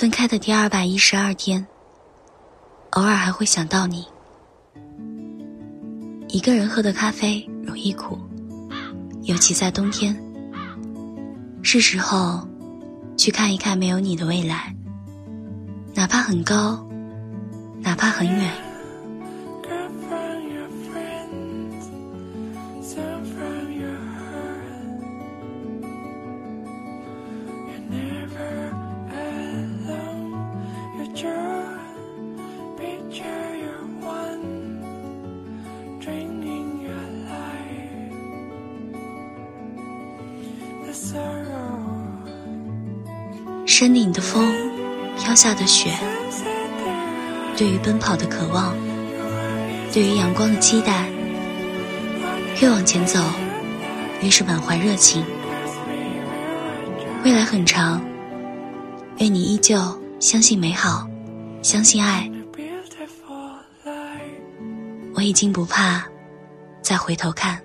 分开的第二百一十二天，偶尔还会想到你。一个人喝的咖啡容易苦，尤其在冬天。是时候去看一看没有你的未来，哪怕很高，哪怕很远。山顶的风，飘下的雪，对于奔跑的渴望，对于阳光的期待，越往前走，越是满怀热情。未来很长，愿你依旧相信美好，相信爱。我已经不怕再回头看。